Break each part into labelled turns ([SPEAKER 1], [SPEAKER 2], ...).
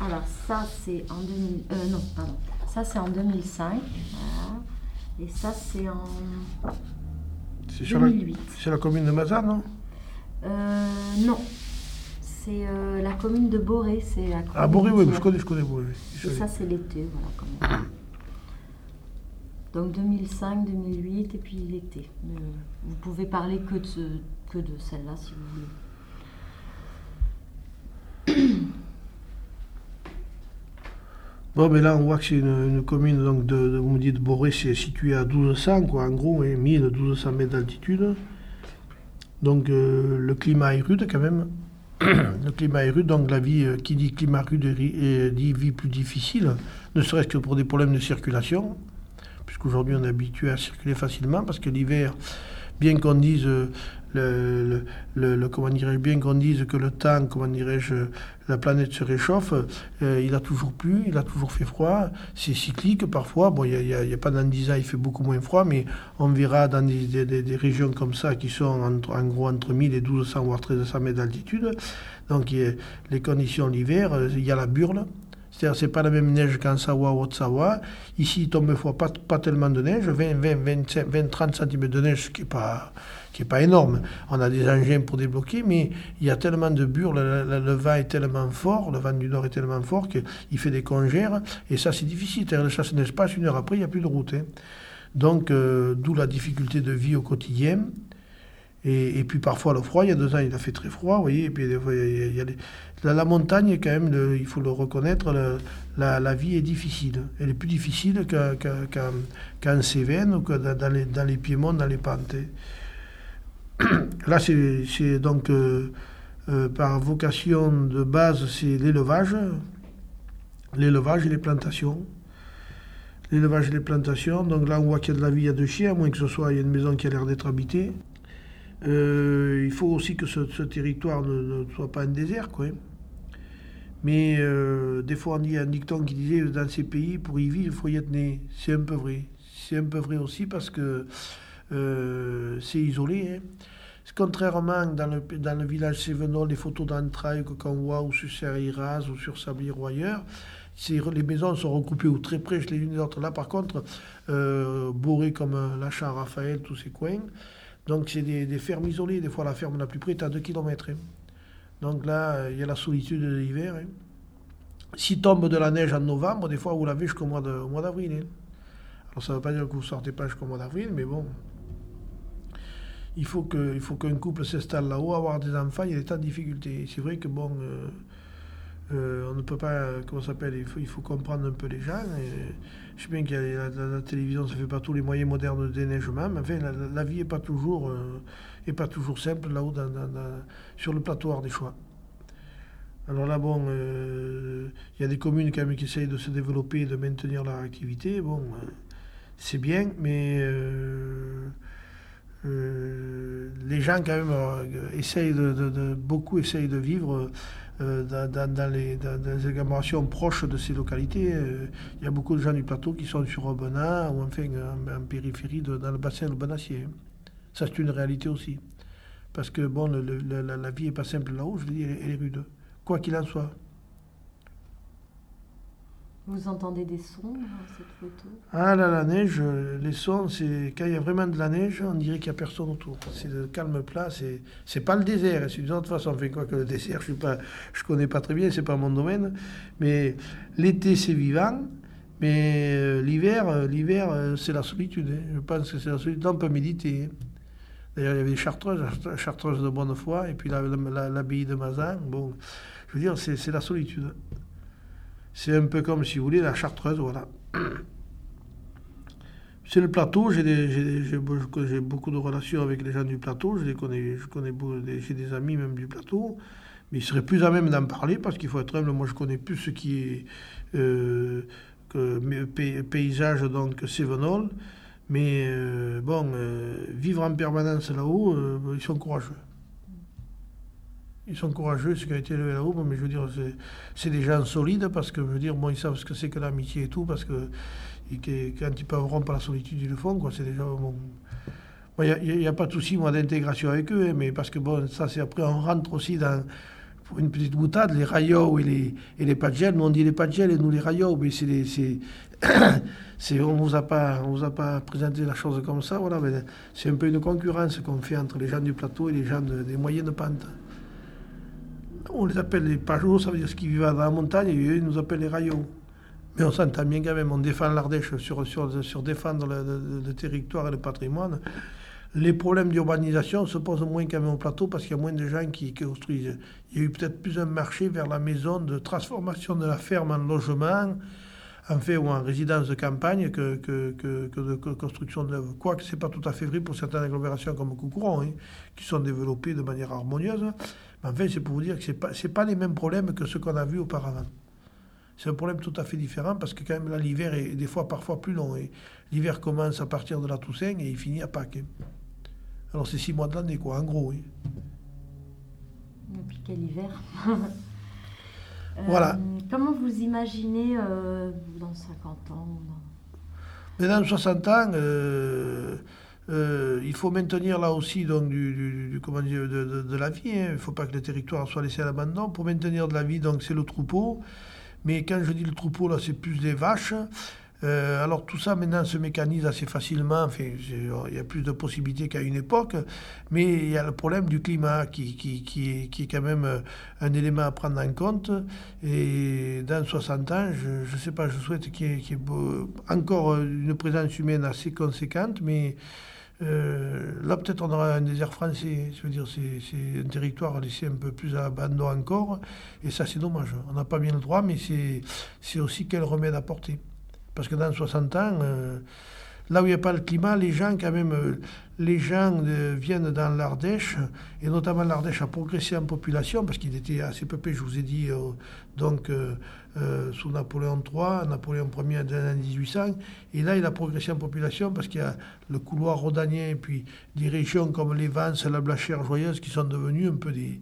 [SPEAKER 1] Alors ça c'est en 2000, euh, non pardon, ça c'est en 2005, voilà. et ça c'est en
[SPEAKER 2] C'est sur la,
[SPEAKER 1] 2008.
[SPEAKER 2] c'est la commune de Mazan, non?
[SPEAKER 1] Euh, non, c'est euh, la commune de Boré, c'est la
[SPEAKER 2] Ah, Boré, oui, je connais, je connais Boré. oui.
[SPEAKER 1] Et ça c'est l'été, voilà. Donc 2005, 2008 et puis l'été. Euh, vous pouvez parler que de, que de celle-là si vous voulez.
[SPEAKER 2] Bon, mais là, on voit que c'est une, une commune, donc, de, de- vous me dites, Boré, c'est situé à 1200, quoi, en gros, et 1000, 1200 mètres d'altitude. Donc, euh, le climat est rude, quand même. le climat est rude, donc la vie, euh, qui dit climat rude, et dit vie plus difficile, ne serait-ce que pour des problèmes de circulation, puisqu'aujourd'hui, on est habitué à circuler facilement, parce que l'hiver, bien qu'on dise... euh, le, le- comment dirais-je bien qu'on dise que le temps, comment dirais-je, la planète se réchauffe, euh, il a toujours plu, il a toujours fait froid, c'est cyclique parfois. Bon, il y a, a- a pas dans 10 ans, il fait beaucoup moins froid, mais on verra dans des, des- des- régions comme ça qui sont entre- en gros entre 1000 et 1200 voire 1300 mètres d'altitude. Donc les conditions l'hiver, euh, il y a la burle. C'est-à-dire c'est pas la même neige qu'en Savoie ou Haute-Savoie. Ici, il tombe pas, pas tellement de neige, 20, 20, 25, 20 30 cm de neige, ce qui n'est pas, qui est pas énorme. On a des engins pour débloquer, mais il y a tellement de burles, le, le- le vent est tellement fort, le vent du nord est tellement fort qu'il fait des congères, et ça c'est difficile. C'est-à-dire, ça se neige pas, une heure après, il n'y a plus de route. hein. Donc, euh, d'où la difficulté de vie au quotidien. Et, puis parfois le froid, il y a deux ans, il a fait très froid, vous voyez, et puis des fois, il y a- des- la, montagne, quand même, le- il faut le reconnaître, la, vie est difficile. Elle est plus difficile qu'en Cévennes ou que dans, les, les piémonts, dans les pentes. Là, c'est donc euh, euh, par vocation de base, c'est l'élevage, l'élevage et les plantations. L'élevage et les plantations. Donc là, on voit qu'il y a de la vie, il y a de chiens, à moins que ce soit il y a une maison qui a l'air d'être habitée. Euh, il faut aussi que ce, territoire ne, soit pas un désert, quoi. Mais euh, des fois, on dit un dicton qui disait dans ces pays, pour y vivre, il faut y être né. C'est un peu vrai. C'est un peu vrai aussi parce que euh, c'est isolé. hein. Contrairement dans le, dans le village Sévenol, les photos d'entrailles qu'on voit ou sur Serre-Iraz ou sur Sablier ou ailleurs, les maisons sont recoupées ou très près les unes des autres. Là, par contre, Boré comme la Champ-Raphaël, tous ces coins, donc c'est des, fermes isolées. Des fois, la ferme la plus près est à 2 km. Donc là, il y a la solitude de l'hiver. hein. S'il tombe de la neige en novembre, des fois, vous l'avez jusqu'au mois d'avril. hein. Alors ça ne veut pas dire que vous ne sortez pas jusqu'au mois d'avril, mais bon. Il faut que- il faut qu'un couple s'installe là-haut, avoir des enfants, il y a des tas de difficultés. C'est vrai que bon, euh, euh, on ne peut pas, euh, comment s'appelle, il faut, comprendre un peu les gens. je sais bien que la, télévision, ça ne fait pas tous les moyens modernes de déneigement, mais enfin, la, vie n'est pas toujours, euh, pas toujours simple là-haut sur le plateau ardéchois. Alors là, bon, il y a des communes quand même qui essayent de se développer de maintenir leur activité. Bon, c'est bien, mais les gens quand même essayent de, beaucoup essayent de vivre dans, dans- dans les, dans- les agglomérations proches de ces localités. Euh, Il y a beaucoup de gens du plateau qui sont sur Aubenas ou enfin en, en périphérie dans le bassin de Benassier. Ça, c'est une réalité aussi. Parce que bon, la, la- vie n'est pas simple là-haut, je veux dire, elle est rude. Quoi qu'il en soit.
[SPEAKER 1] Vous entendez des sons dans cette photo?
[SPEAKER 2] Ah là, la neige, les sons, c'est quand il y a vraiment de la neige, on dirait qu'il n'y a personne autour. C'est le calme plat, c'est c'est pas le désert, c'est d'une autre façon. Fait quoi que le désert, je je connais pas très bien, c'est pas mon domaine. Mais l'été, c'est vivant. Mais euh, l'hiver, euh, l'hiver, euh, c'est la solitude. hein. Je pense que c'est la solitude. Là, on peut méditer. hein. D'ailleurs, il y avait des chartreuses, chartreuses de bonne foi, et puis la- la- l'abbaye de Mazan. Bon, je veux dire, c'est c'est la solitude. C'est un peu comme, si vous voulez, la chartreuse, voilà. C'est le plateau, j'ai beaucoup de relations avec les gens du plateau, je les connais, je connais beau- des- j'ai des amis même du plateau, mais ils seraient plus à même d'en parler parce qu'il faut être humble. Moi, je connais plus ce qui est euh, paysage, donc Sévenol, mais euh, bon, euh, vivre en permanence là-haut, ils sont courageux. Ils sont courageux, ceux qui ont été élevés là-haut, mais je veux dire, c'est- des gens solides parce que, je veux dire, bon, ils savent ce que c'est que l'amitié et tout, parce que quand ils peuvent rompre la solitude, ils le font, quoi. C'est déjà. bon. Il n'y a, a pas de souci, moi, d'intégration avec eux, hein, mais parce que, bon, ça, c'est après, on rentre aussi dans. pour une petite boutade, les rayos et les, et les Nous, on dit les gel et nous les rayos, mais c'est on ne vous, a pas, vous a pas présenté la chose comme ça. Voilà, c'est un peu une concurrence qu'on fait entre les gens du plateau et les gens des moyennes pentes. On les appelle les pageaux, ça veut dire ceux qui vivent dans la montagne, et eux, ils nous appellent les rayos. Mais on s'entend bien quand même, on défend l'Ardèche sur défendre le, territoire et le patrimoine. Les problèmes d'urbanisation se posent moins quand même au plateau parce qu'il y a moins de gens qui, construisent. Il y a eu peut-être plus un marché vers la maison de transformation de la ferme en logement, en fait, ou en résidence de campagne que, que, que, de construction de Quoique ce n'est pas tout à fait vrai pour certaines agglomérations comme Coucouron, hein, qui sont développées de manière harmonieuse. Mais en fait, c'est pour vous dire que ce n'est pas, pas les mêmes problèmes que ce qu'on a vu auparavant. C'est un problème tout à fait différent parce que quand même là, l'hiver est des fois parfois plus long. L'hiver commence à partir de la Toussaint et il finit à Pâques. Hein. Alors c'est six mois de l'année, quoi, en gros, oui.
[SPEAKER 1] Et puis quel hiver
[SPEAKER 2] Voilà.
[SPEAKER 1] Euh, comment vous imaginez euh, dans 50 ans
[SPEAKER 2] Mais dans 60 ans, euh, il faut maintenir là aussi donc, du, comment dire, de, la vie. Hein. Il ne faut pas que le territoire soit laissé à l'abandon. Pour maintenir de la vie, donc c'est le troupeau. Mais quand je dis le troupeau, là, c'est plus des vaches. Euh, alors tout ça maintenant se mécanise assez facilement, enfin, il y a plus de possibilités qu'à une époque, mais il y a le problème du climat qui, est, quand même euh, un élément à prendre en compte. Et dans 60 ans, je ne sais pas, je souhaite qu'il y, ait encore une présence humaine assez conséquente, mais euh, là, peut-être on aura un désert français. Je veux dire, c'est un territoire laissé un peu plus à abandon encore. Et ça, c'est dommage. On n'a pas bien le droit, mais c'est aussi quel remède apporter. Parce que dans 60 ans, euh, là où il n'y a pas le climat, les gens, quand même, euh, les gens euh, viennent dans l'Ardèche, et notamment l'Ardèche a progressé en population, parce qu'il était assez peuplé, je vous ai dit, donc sous Napoléon III, Napoléon Ier en 1800, et là il a progressé en population parce qu'il y a le couloir rhodanien, et puis des régions comme les la Blachère Joyeuse, qui sont devenues un peu des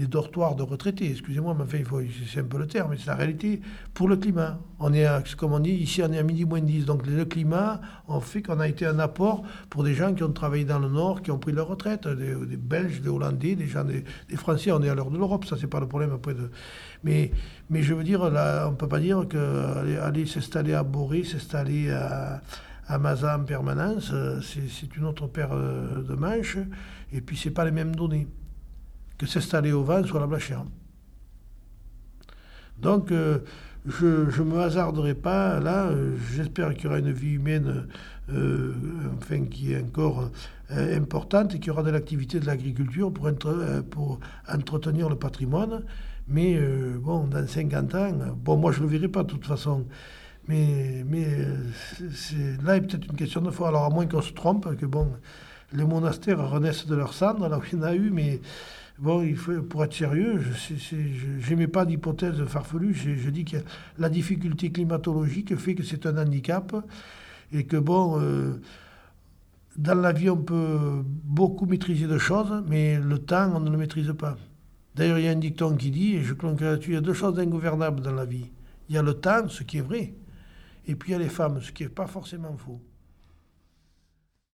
[SPEAKER 2] des dortoirs de retraités. Excusez-moi, mais enfin, c'est un peu le terme, mais c'est la réalité pour le climat. On est, comme on dit, ici on est à midi moins 10. Donc le climat en fait qu'on a été un apport pour des gens qui ont travaillé dans le Nord, qui ont pris leur retraite, des, Belges, des Hollandais, des gens, des, Français. On est à l'heure de l'Europe, ça c'est pas le problème après de. Mais, mais je veux dire, là, on peut pas dire que aller, s'installer à Boré, s'installer à à Maza en permanence, c'est une autre paire de manches, et puis c'est pas les mêmes données que s'installer au vent sur la Blachère. Donc, euh, je ne me hasarderai pas. Là, euh, j'espère qu'il y aura une vie humaine euh, enfin, qui est encore importante et qu'il y aura de l'activité de l'agriculture pour, entretenir le patrimoine. Mais bon, dans 50 ans, bon, moi je ne le verrai pas de toute façon. Mais, mais là, il y a peut-être une question de foi. Alors, à moins qu'on se trompe, que bon, les monastères renaissent de leur cendre, là où il y en a eu, mais Bon, il faut, pour être sérieux, je n'aimais pas d'hypothèse farfelue. Je, dis que la difficulté climatologique fait que c'est un handicap et que, bon, euh, dans la vie, on peut beaucoup maîtriser de choses, mais le temps, on ne le maîtrise pas. D'ailleurs, il y a un dicton qui dit, et je conclue il y a deux choses ingouvernables dans la vie. Il y a le temps, ce qui est vrai, et puis il y a les femmes, ce qui n'est pas forcément faux.